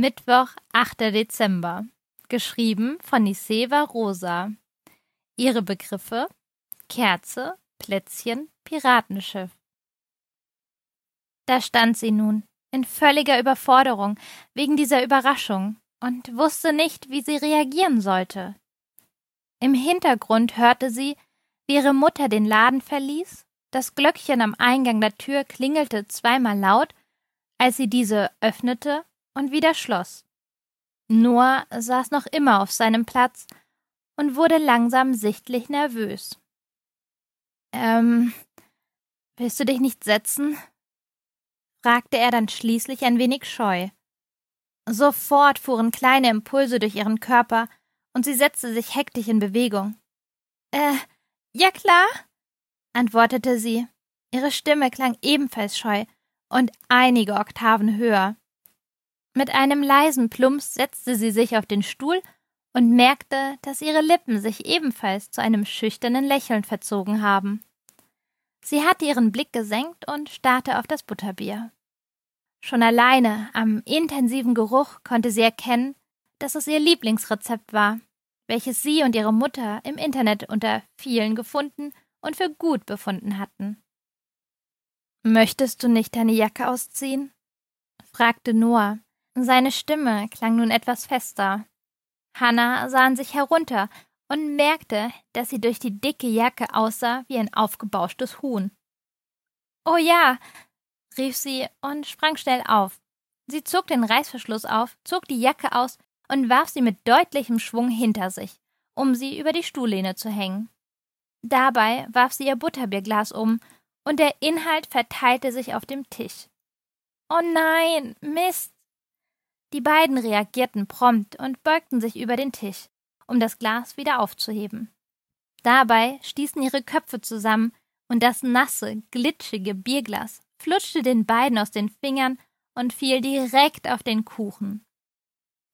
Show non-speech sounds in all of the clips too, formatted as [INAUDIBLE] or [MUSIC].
Mittwoch, 8. Dezember. Geschrieben von Niseva Rosa. Ihre Begriffe Kerze, Plätzchen, Piratenschiff. Da stand sie nun, in völliger Überforderung wegen dieser Überraschung und wusste nicht, wie sie reagieren sollte. Im Hintergrund hörte sie, wie ihre Mutter den Laden verließ, das Glöckchen am Eingang der Tür klingelte zweimal laut, als sie diese öffnete und wieder schloss. Noah saß noch immer auf seinem Platz und wurde langsam sichtlich nervös. Ähm, willst du dich nicht setzen? fragte er dann schließlich ein wenig scheu. Sofort fuhren kleine Impulse durch ihren Körper, und sie setzte sich hektisch in Bewegung. Äh, ja klar, antwortete sie. Ihre Stimme klang ebenfalls scheu und einige Oktaven höher. Mit einem leisen Plumps setzte sie sich auf den Stuhl und merkte, dass ihre Lippen sich ebenfalls zu einem schüchternen Lächeln verzogen haben. Sie hatte ihren Blick gesenkt und starrte auf das Butterbier. Schon alleine am intensiven Geruch konnte sie erkennen, dass es ihr Lieblingsrezept war, welches sie und ihre Mutter im Internet unter vielen gefunden und für gut befunden hatten. Möchtest du nicht deine Jacke ausziehen? fragte Noah. Seine Stimme klang nun etwas fester. Hannah sah an sich herunter und merkte, dass sie durch die dicke Jacke aussah wie ein aufgebauschtes Huhn. Oh ja, rief sie und sprang schnell auf. Sie zog den Reißverschluss auf, zog die Jacke aus und warf sie mit deutlichem Schwung hinter sich, um sie über die Stuhllehne zu hängen. Dabei warf sie ihr Butterbierglas um, und der Inhalt verteilte sich auf dem Tisch. Oh nein, Mist! Die beiden reagierten prompt und beugten sich über den Tisch, um das Glas wieder aufzuheben. Dabei stießen ihre Köpfe zusammen, und das nasse, glitschige Bierglas flutschte den beiden aus den Fingern und fiel direkt auf den Kuchen.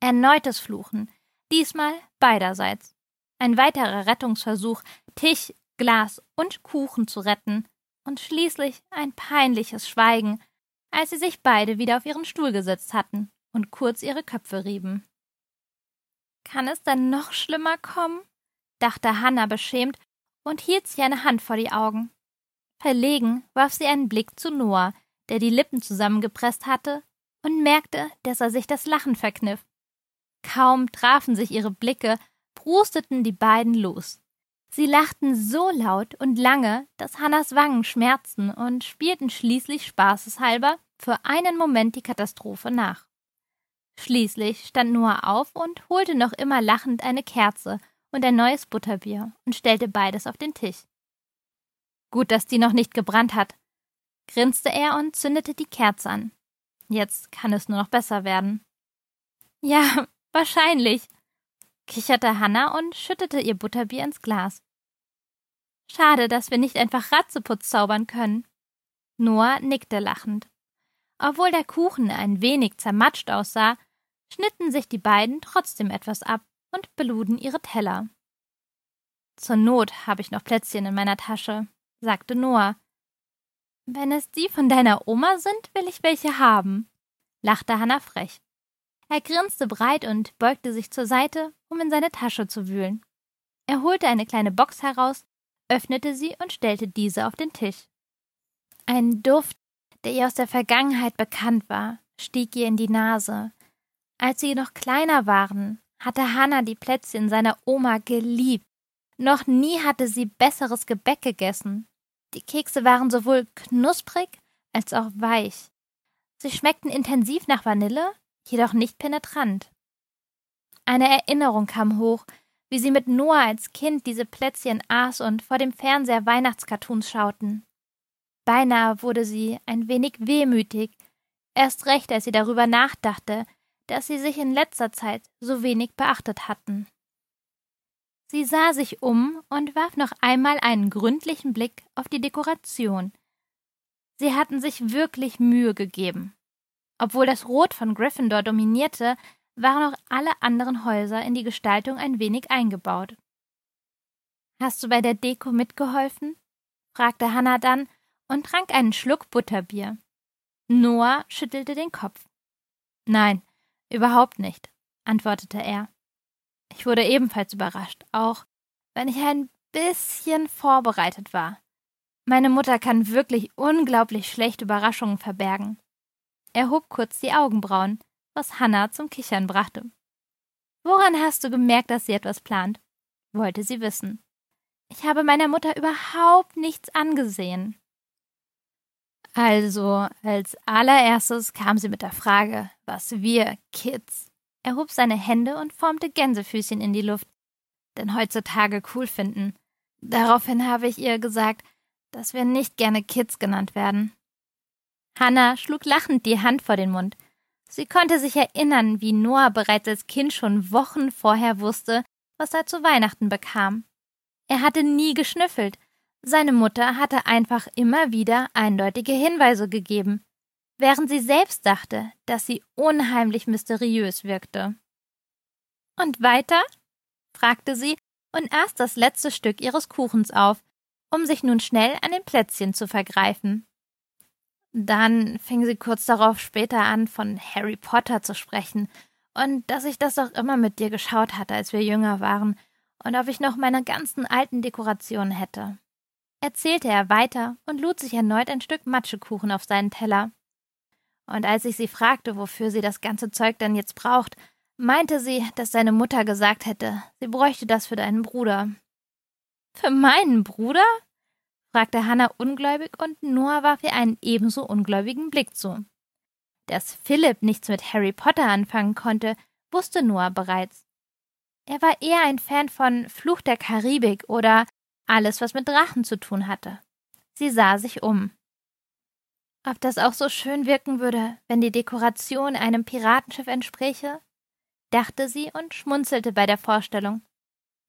Erneutes Fluchen, diesmal beiderseits. Ein weiterer Rettungsversuch, Tisch, Glas und Kuchen zu retten, und schließlich ein peinliches Schweigen, als sie sich beide wieder auf ihren Stuhl gesetzt hatten und kurz ihre Köpfe rieben. Kann es dann noch schlimmer kommen? dachte Hannah beschämt und hielt sich eine Hand vor die Augen. Verlegen warf sie einen Blick zu Noah, der die Lippen zusammengepresst hatte, und merkte, dass er sich das Lachen verkniff. Kaum trafen sich ihre Blicke, prusteten die beiden los. Sie lachten so laut und lange, dass Hannas Wangen schmerzten und spielten schließlich spaßeshalber für einen Moment die Katastrophe nach. Schließlich stand Noah auf und holte noch immer lachend eine Kerze und ein neues Butterbier und stellte beides auf den Tisch. Gut, dass die noch nicht gebrannt hat, grinste er und zündete die Kerze an. Jetzt kann es nur noch besser werden. Ja, [LAUGHS] wahrscheinlich, kicherte Hanna und schüttete ihr Butterbier ins Glas. Schade, dass wir nicht einfach Ratzeputz zaubern können. Noah nickte lachend. Obwohl der Kuchen ein wenig zermatscht aussah, schnitten sich die beiden trotzdem etwas ab und beluden ihre Teller. Zur Not habe ich noch Plätzchen in meiner Tasche, sagte Noah. Wenn es die von deiner Oma sind, will ich welche haben, lachte Hannah frech. Er grinste breit und beugte sich zur Seite, um in seine Tasche zu wühlen. Er holte eine kleine Box heraus, öffnete sie und stellte diese auf den Tisch. Ein Duft, der ihr aus der Vergangenheit bekannt war, stieg ihr in die Nase. Als sie noch kleiner waren, hatte Hannah die Plätzchen seiner Oma geliebt. Noch nie hatte sie besseres Gebäck gegessen. Die Kekse waren sowohl knusprig als auch weich. Sie schmeckten intensiv nach Vanille, jedoch nicht penetrant. Eine Erinnerung kam hoch, wie sie mit Noah als Kind diese Plätzchen aß und vor dem Fernseher Weihnachtscartoons schauten. Beinahe wurde sie ein wenig wehmütig, erst recht, als sie darüber nachdachte, dass sie sich in letzter Zeit so wenig beachtet hatten. Sie sah sich um und warf noch einmal einen gründlichen Blick auf die Dekoration. Sie hatten sich wirklich Mühe gegeben. Obwohl das Rot von Gryffindor dominierte, waren auch alle anderen Häuser in die Gestaltung ein wenig eingebaut. Hast du bei der Deko mitgeholfen? fragte Hannah dann und trank einen Schluck Butterbier. Noah schüttelte den Kopf. Nein, Überhaupt nicht, antwortete er. Ich wurde ebenfalls überrascht, auch wenn ich ein bisschen vorbereitet war. Meine Mutter kann wirklich unglaublich schlecht Überraschungen verbergen. Er hob kurz die Augenbrauen, was Hannah zum Kichern brachte. Woran hast du gemerkt, dass sie etwas plant? wollte sie wissen. Ich habe meiner Mutter überhaupt nichts angesehen. Also, als allererstes kam sie mit der Frage, was wir Kids. Er hob seine Hände und formte Gänsefüßchen in die Luft, denn heutzutage cool finden. Daraufhin habe ich ihr gesagt, dass wir nicht gerne Kids genannt werden. Hannah schlug lachend die Hand vor den Mund. Sie konnte sich erinnern, wie Noah bereits als Kind schon Wochen vorher wusste, was er zu Weihnachten bekam. Er hatte nie geschnüffelt, seine Mutter hatte einfach immer wieder eindeutige Hinweise gegeben, während sie selbst dachte, dass sie unheimlich mysteriös wirkte. Und weiter? fragte sie und aß das letzte Stück ihres Kuchens auf, um sich nun schnell an den Plätzchen zu vergreifen. Dann fing sie kurz darauf später an, von Harry Potter zu sprechen und dass ich das auch immer mit dir geschaut hatte, als wir jünger waren, und ob ich noch meine ganzen alten Dekorationen hätte erzählte er weiter und lud sich erneut ein Stück Matschekuchen auf seinen Teller. Und als ich sie fragte, wofür sie das ganze Zeug dann jetzt braucht, meinte sie, dass seine Mutter gesagt hätte, sie bräuchte das für deinen Bruder. Für meinen Bruder? fragte Hannah ungläubig und Noah warf ihr einen ebenso ungläubigen Blick zu. Dass Philipp nichts mit Harry Potter anfangen konnte, wusste Noah bereits. Er war eher ein Fan von Fluch der Karibik oder alles, was mit Drachen zu tun hatte. Sie sah sich um. Ob das auch so schön wirken würde, wenn die Dekoration einem Piratenschiff entspräche? dachte sie und schmunzelte bei der Vorstellung.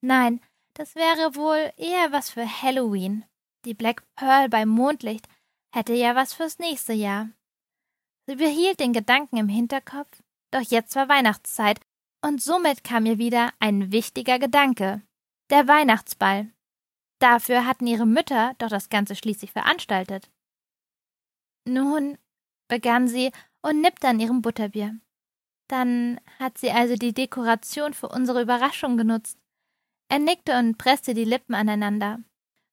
Nein, das wäre wohl eher was für Halloween. Die Black Pearl beim Mondlicht hätte ja was fürs nächste Jahr. Sie behielt den Gedanken im Hinterkopf, doch jetzt war Weihnachtszeit, und somit kam ihr wieder ein wichtiger Gedanke. Der Weihnachtsball. Dafür hatten ihre Mütter doch das Ganze schließlich veranstaltet. Nun, begann sie und nippte an ihrem Butterbier. Dann hat sie also die Dekoration für unsere Überraschung genutzt. Er nickte und presste die Lippen aneinander.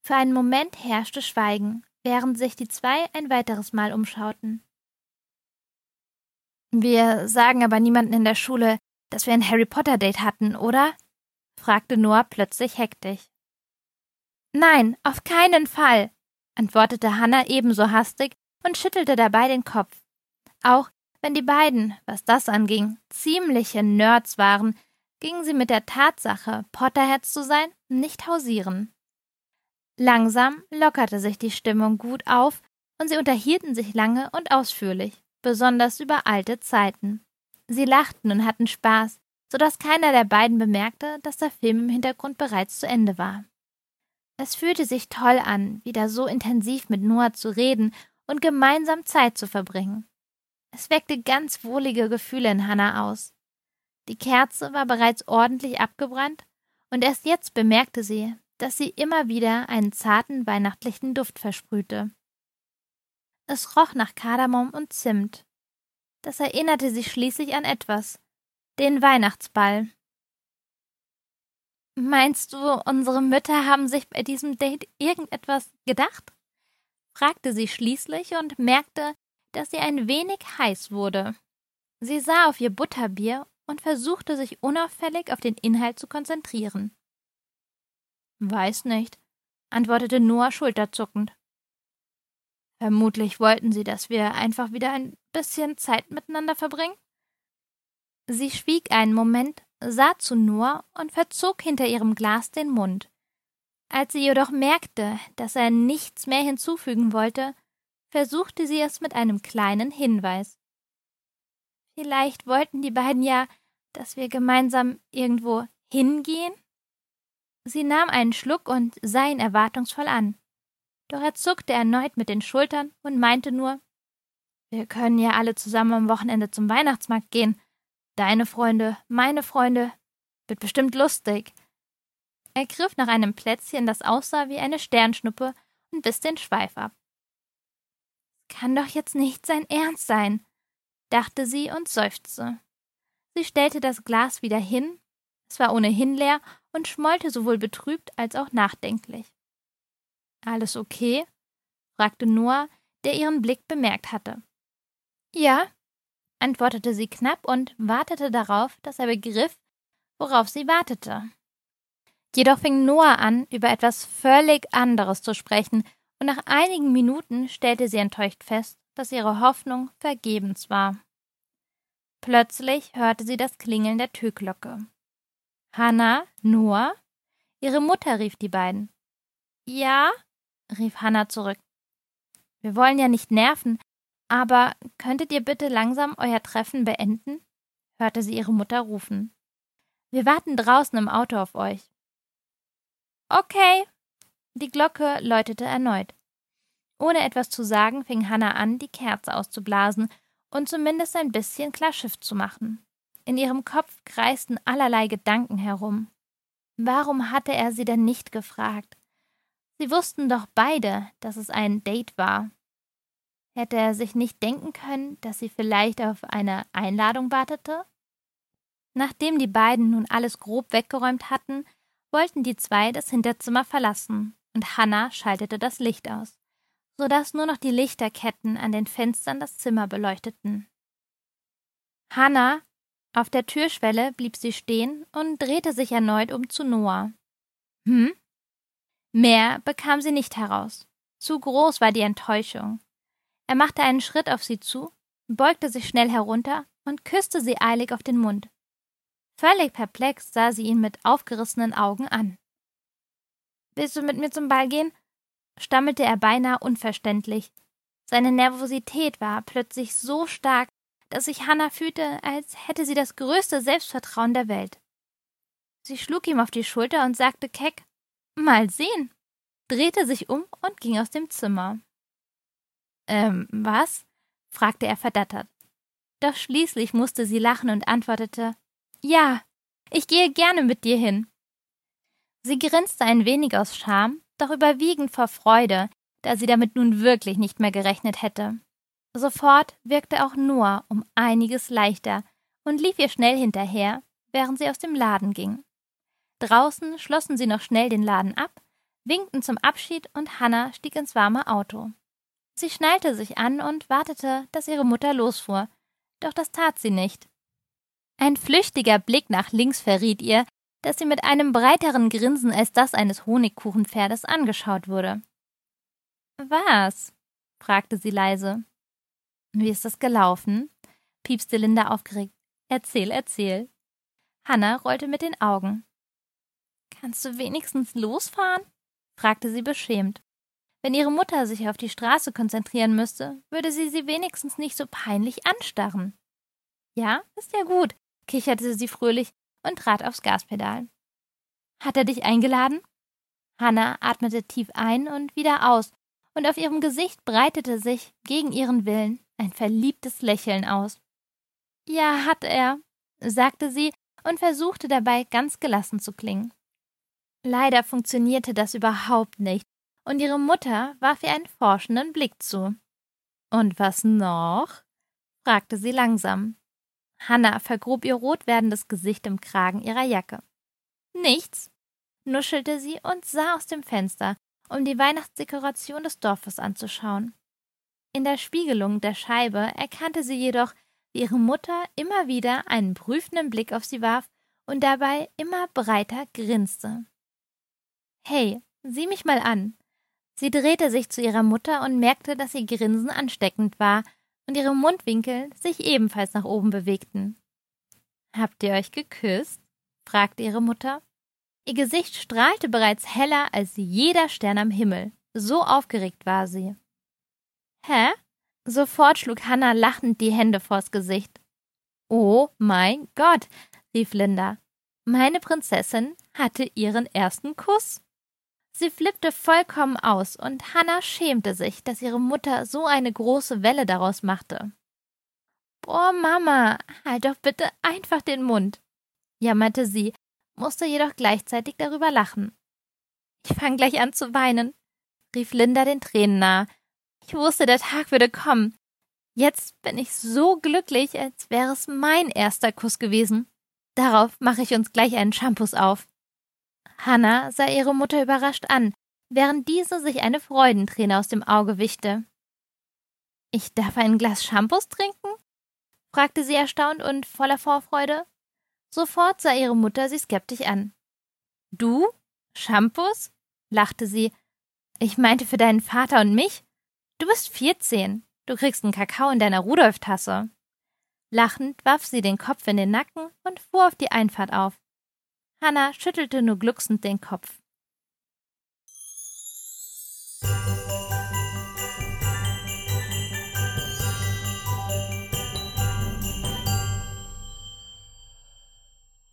Für einen Moment herrschte Schweigen, während sich die zwei ein weiteres Mal umschauten. Wir sagen aber niemanden in der Schule, dass wir ein Harry Potter Date hatten, oder? fragte Noah plötzlich hektisch. Nein, auf keinen Fall, antwortete Hannah ebenso hastig und schüttelte dabei den Kopf. Auch wenn die beiden, was das anging, ziemliche Nerds waren, gingen sie mit der Tatsache, Potterheads zu sein, nicht hausieren. Langsam lockerte sich die Stimmung gut auf und sie unterhielten sich lange und ausführlich, besonders über alte Zeiten. Sie lachten und hatten Spaß, so dass keiner der beiden bemerkte, dass der Film im Hintergrund bereits zu Ende war. Es fühlte sich toll an, wieder so intensiv mit Noah zu reden und gemeinsam Zeit zu verbringen. Es weckte ganz wohlige Gefühle in Hannah aus. Die Kerze war bereits ordentlich abgebrannt, und erst jetzt bemerkte sie, dass sie immer wieder einen zarten weihnachtlichen Duft versprühte. Es roch nach Kardamom und Zimt. Das erinnerte sie schließlich an etwas, den Weihnachtsball. Meinst du, unsere Mütter haben sich bei diesem Date irgendetwas gedacht? fragte sie schließlich und merkte, dass sie ein wenig heiß wurde. Sie sah auf ihr Butterbier und versuchte sich unauffällig auf den Inhalt zu konzentrieren. Weiß nicht, antwortete Noah schulterzuckend. Vermutlich wollten sie, dass wir einfach wieder ein bisschen Zeit miteinander verbringen. Sie schwieg einen Moment sah zu Noah und verzog hinter ihrem Glas den Mund. Als sie jedoch merkte, dass er nichts mehr hinzufügen wollte, versuchte sie es mit einem kleinen Hinweis. Vielleicht wollten die beiden ja, dass wir gemeinsam irgendwo hingehen? Sie nahm einen Schluck und sah ihn erwartungsvoll an. Doch er zuckte erneut mit den Schultern und meinte nur Wir können ja alle zusammen am Wochenende zum Weihnachtsmarkt gehen. Deine Freunde, meine Freunde. Wird bestimmt lustig. Er griff nach einem Plätzchen, das aussah wie eine Sternschnuppe, und biss den Schweif ab. Kann doch jetzt nicht sein Ernst sein, dachte sie und seufzte. Sie stellte das Glas wieder hin, es war ohnehin leer und schmollte sowohl betrübt als auch nachdenklich. Alles okay? fragte Noah, der ihren Blick bemerkt hatte. Ja, antwortete sie knapp und wartete darauf, dass er begriff, worauf sie wartete. Jedoch fing Noah an, über etwas völlig anderes zu sprechen, und nach einigen Minuten stellte sie enttäuscht fest, dass ihre Hoffnung vergebens war. Plötzlich hörte sie das Klingeln der Türglocke. Hannah, Noah? Ihre Mutter rief die beiden. Ja? rief Hannah zurück. Wir wollen ja nicht nerven, aber könntet ihr bitte langsam euer Treffen beenden? hörte sie ihre Mutter rufen. Wir warten draußen im Auto auf euch. Okay. Die Glocke läutete erneut. Ohne etwas zu sagen, fing Hannah an, die Kerze auszublasen und zumindest ein bisschen klar Schiff zu machen. In ihrem Kopf kreisten allerlei Gedanken herum. Warum hatte er sie denn nicht gefragt? Sie wussten doch beide, dass es ein Date war. Hätte er sich nicht denken können, dass sie vielleicht auf eine Einladung wartete? Nachdem die beiden nun alles grob weggeräumt hatten, wollten die zwei das Hinterzimmer verlassen, und Hannah schaltete das Licht aus, so dass nur noch die Lichterketten an den Fenstern das Zimmer beleuchteten. Hannah, auf der Türschwelle blieb sie stehen und drehte sich erneut um zu Noah. Hm? Mehr bekam sie nicht heraus. Zu groß war die Enttäuschung. Er machte einen Schritt auf sie zu, beugte sich schnell herunter und küsste sie eilig auf den Mund. Völlig perplex sah sie ihn mit aufgerissenen Augen an. Willst du mit mir zum Ball gehen? stammelte er beinahe unverständlich. Seine Nervosität war plötzlich so stark, dass sich Hannah fühlte, als hätte sie das größte Selbstvertrauen der Welt. Sie schlug ihm auf die Schulter und sagte keck Mal sehen, drehte sich um und ging aus dem Zimmer. Ähm, was? fragte er verdattert. Doch schließlich musste sie lachen und antwortete ja, ich gehe gerne mit dir hin. Sie grinste ein wenig aus Scham, doch überwiegend vor Freude, da sie damit nun wirklich nicht mehr gerechnet hätte. Sofort wirkte auch Noah um einiges leichter und lief ihr schnell hinterher, während sie aus dem Laden ging. Draußen schlossen sie noch schnell den Laden ab, winkten zum Abschied und Hannah stieg ins warme Auto. Sie schnallte sich an und wartete, dass ihre Mutter losfuhr, doch das tat sie nicht. Ein flüchtiger Blick nach links verriet ihr, dass sie mit einem breiteren Grinsen als das eines Honigkuchenpferdes angeschaut wurde. Was? fragte sie leise. Wie ist es gelaufen? piepste Linda aufgeregt. Erzähl, erzähl. Hannah rollte mit den Augen. Kannst du wenigstens losfahren? fragte sie beschämt. Wenn ihre Mutter sich auf die Straße konzentrieren müsste, würde sie sie wenigstens nicht so peinlich anstarren. Ja, ist ja gut, kicherte sie fröhlich und trat aufs Gaspedal. Hat er dich eingeladen? Hannah atmete tief ein und wieder aus, und auf ihrem Gesicht breitete sich, gegen ihren Willen, ein verliebtes Lächeln aus. Ja, hat er, sagte sie und versuchte dabei ganz gelassen zu klingen. Leider funktionierte das überhaupt nicht, und ihre Mutter warf ihr einen forschenden Blick zu. Und was noch? fragte sie langsam. Hannah vergrub ihr rot werdendes Gesicht im Kragen ihrer Jacke. Nichts, nuschelte sie und sah aus dem Fenster, um die Weihnachtsdekoration des Dorfes anzuschauen. In der Spiegelung der Scheibe erkannte sie jedoch, wie ihre Mutter immer wieder einen prüfenden Blick auf sie warf und dabei immer breiter grinste. Hey, sieh mich mal an. Sie drehte sich zu ihrer Mutter und merkte, dass ihr Grinsen ansteckend war und ihre Mundwinkel sich ebenfalls nach oben bewegten. Habt ihr euch geküsst? fragte ihre Mutter. Ihr Gesicht strahlte bereits heller als jeder Stern am Himmel. So aufgeregt war sie. Hä? Sofort schlug Hannah lachend die Hände vors Gesicht. Oh mein Gott, rief Linda. Meine Prinzessin hatte ihren ersten Kuss. Sie flippte vollkommen aus, und Hannah schämte sich, dass ihre Mutter so eine große Welle daraus machte. Boah, Mama, halt doch bitte einfach den Mund, jammerte sie, musste jedoch gleichzeitig darüber lachen. Ich fang gleich an zu weinen, rief Linda den Tränen nahe. Ich wusste, der Tag würde kommen. Jetzt bin ich so glücklich, als wäre es mein erster Kuss gewesen. Darauf mache ich uns gleich einen Shampoos auf. Hannah sah ihre Mutter überrascht an, während diese sich eine Freudenträne aus dem Auge wischte. Ich darf ein Glas Shampoos trinken? fragte sie erstaunt und voller Vorfreude. Sofort sah ihre Mutter sie skeptisch an. Du? Shampoos? lachte sie. Ich meinte für deinen Vater und mich? Du bist vierzehn. Du kriegst einen Kakao in deiner Rudolf-Tasse. Lachend warf sie den Kopf in den Nacken und fuhr auf die Einfahrt auf. Hanna schüttelte nur glucksend den Kopf.